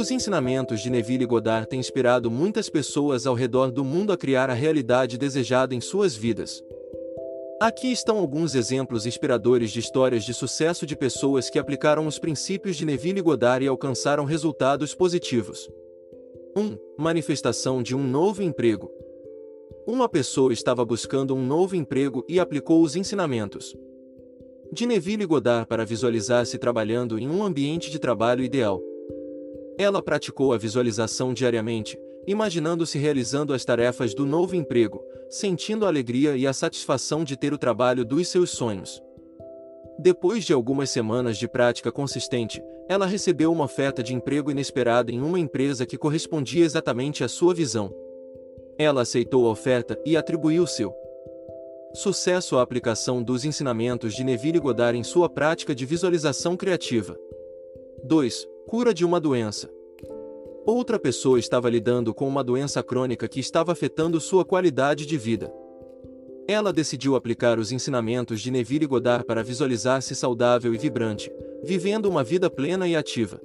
Os ensinamentos de Neville Goddard têm inspirado muitas pessoas ao redor do mundo a criar a realidade desejada em suas vidas. Aqui estão alguns exemplos inspiradores de histórias de sucesso de pessoas que aplicaram os princípios de Neville Goddard e alcançaram resultados positivos. 1. Manifestação de um novo emprego. Uma pessoa estava buscando um novo emprego e aplicou os ensinamentos de Neville Goddard para visualizar-se trabalhando em um ambiente de trabalho ideal. Ela praticou a visualização diariamente, imaginando-se realizando as tarefas do novo emprego, sentindo a alegria e a satisfação de ter o trabalho dos seus sonhos. Depois de algumas semanas de prática consistente, ela recebeu uma oferta de emprego inesperada em uma empresa que correspondia exatamente à sua visão. Ela aceitou a oferta e atribuiu seu sucesso à aplicação dos ensinamentos de Neville Goddard em sua prática de visualização criativa. 2. Cura de uma doença. Outra pessoa estava lidando com uma doença crônica que estava afetando sua qualidade de vida. Ela decidiu aplicar os ensinamentos de Neville Goddard para visualizar-se saudável e vibrante, vivendo uma vida plena e ativa.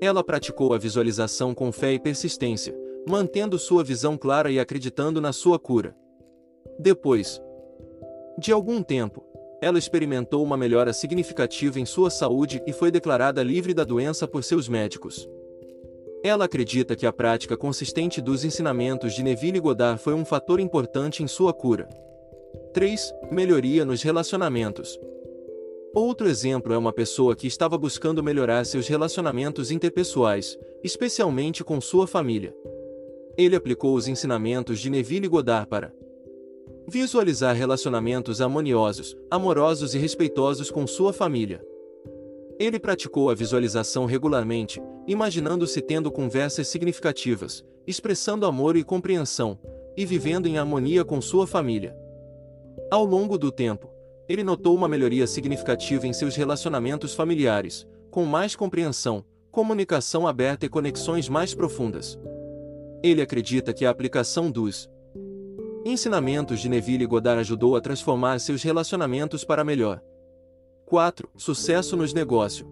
Ela praticou a visualização com fé e persistência, mantendo sua visão clara e acreditando na sua cura. Depois de algum tempo, ela experimentou uma melhora significativa em sua saúde e foi declarada livre da doença por seus médicos. Ela acredita que a prática consistente dos ensinamentos de Neville Goddard foi um fator importante em sua cura. 3. Melhoria nos relacionamentos. Outro exemplo é uma pessoa que estava buscando melhorar seus relacionamentos interpessoais, especialmente com sua família. Ele aplicou os ensinamentos de Neville Goddard para Visualizar relacionamentos harmoniosos, amorosos e respeitosos com sua família. Ele praticou a visualização regularmente, imaginando-se tendo conversas significativas, expressando amor e compreensão, e vivendo em harmonia com sua família. Ao longo do tempo, ele notou uma melhoria significativa em seus relacionamentos familiares, com mais compreensão, comunicação aberta e conexões mais profundas. Ele acredita que a aplicação dos Ensinamentos de Neville Goddard ajudou a transformar seus relacionamentos para melhor. 4. Sucesso nos negócios.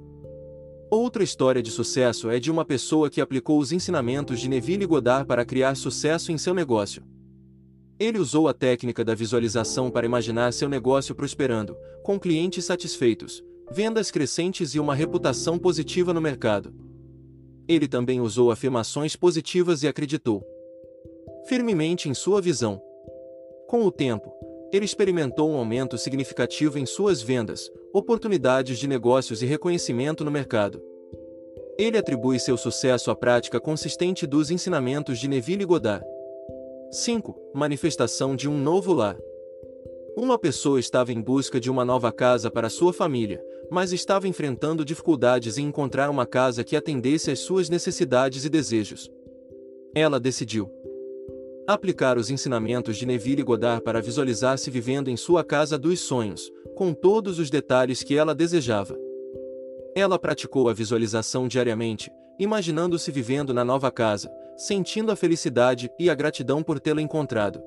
Outra história de sucesso é de uma pessoa que aplicou os ensinamentos de Neville Goddard para criar sucesso em seu negócio. Ele usou a técnica da visualização para imaginar seu negócio prosperando, com clientes satisfeitos, vendas crescentes e uma reputação positiva no mercado. Ele também usou afirmações positivas e acreditou firmemente em sua visão. Com o tempo, ele experimentou um aumento significativo em suas vendas, oportunidades de negócios e reconhecimento no mercado. Ele atribui seu sucesso à prática consistente dos ensinamentos de Neville Goddard. 5. Manifestação de um novo lar. Uma pessoa estava em busca de uma nova casa para sua família, mas estava enfrentando dificuldades em encontrar uma casa que atendesse às suas necessidades e desejos. Ela decidiu Aplicar os ensinamentos de Neville Goddard para visualizar-se vivendo em sua casa dos sonhos, com todos os detalhes que ela desejava. Ela praticou a visualização diariamente, imaginando-se vivendo na nova casa, sentindo a felicidade e a gratidão por tê-la encontrado.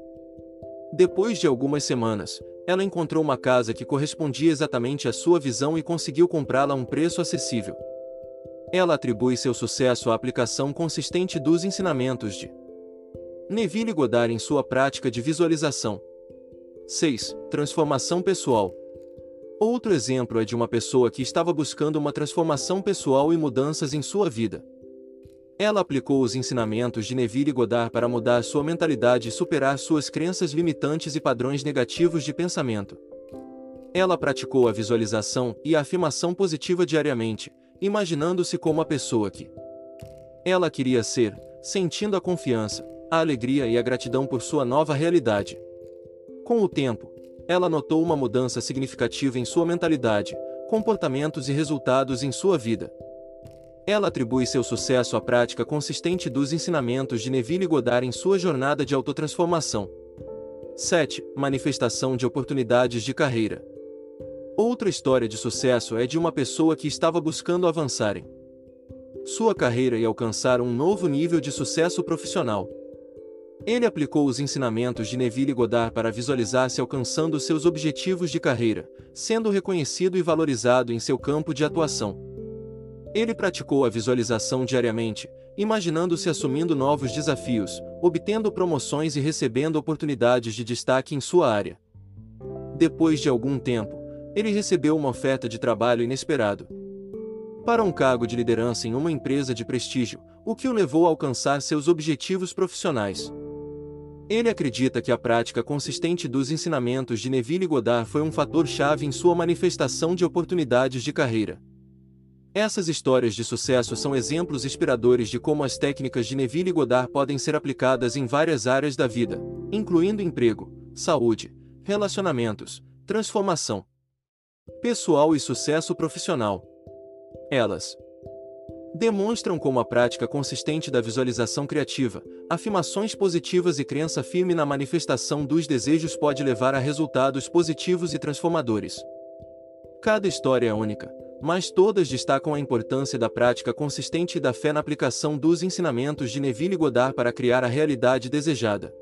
Depois de algumas semanas, ela encontrou uma casa que correspondia exatamente à sua visão e conseguiu comprá-la a um preço acessível. Ela atribui seu sucesso à aplicação consistente dos ensinamentos de Neville Goddard em sua prática de visualização. 6. Transformação pessoal. Outro exemplo é de uma pessoa que estava buscando uma transformação pessoal e mudanças em sua vida. Ela aplicou os ensinamentos de Neville Goddard para mudar sua mentalidade e superar suas crenças limitantes e padrões negativos de pensamento. Ela praticou a visualização e a afirmação positiva diariamente, imaginando-se como a pessoa que ela queria ser, sentindo a confiança, a alegria e a gratidão por sua nova realidade. Com o tempo, ela notou uma mudança significativa em sua mentalidade, comportamentos e resultados em sua vida. Ela atribui seu sucesso à prática consistente dos ensinamentos de Neville Goddard em sua jornada de autotransformação. 7. Manifestação de oportunidades de carreira. Outra história de sucesso é de uma pessoa que estava buscando avançar em sua carreira e alcançar um novo nível de sucesso profissional. Ele aplicou os ensinamentos de Neville Goddard para visualizar-se alcançando seus objetivos de carreira, sendo reconhecido e valorizado em seu campo de atuação. Ele praticou a visualização diariamente, imaginando-se assumindo novos desafios, obtendo promoções e recebendo oportunidades de destaque em sua área. Depois de algum tempo, ele recebeu uma oferta de trabalho inesperado. Para um cargo de liderança em uma empresa de prestígio, o que o levou a alcançar seus objetivos profissionais. Ele acredita que a prática consistente dos ensinamentos de Neville Goddard foi um fator-chave em sua manifestação de oportunidades de carreira. Essas histórias de sucesso são exemplos inspiradores de como as técnicas de Neville Goddard podem ser aplicadas em várias áreas da vida, incluindo emprego, saúde, relacionamentos, transformação pessoal e sucesso profissional. Elas demonstram como a prática consistente da visualização criativa, afirmações positivas e crença firme na manifestação dos desejos pode levar a resultados positivos e transformadores. Cada história é única, mas todas destacam a importância da prática consistente e da fé na aplicação dos ensinamentos de Neville Goddard para criar a realidade desejada.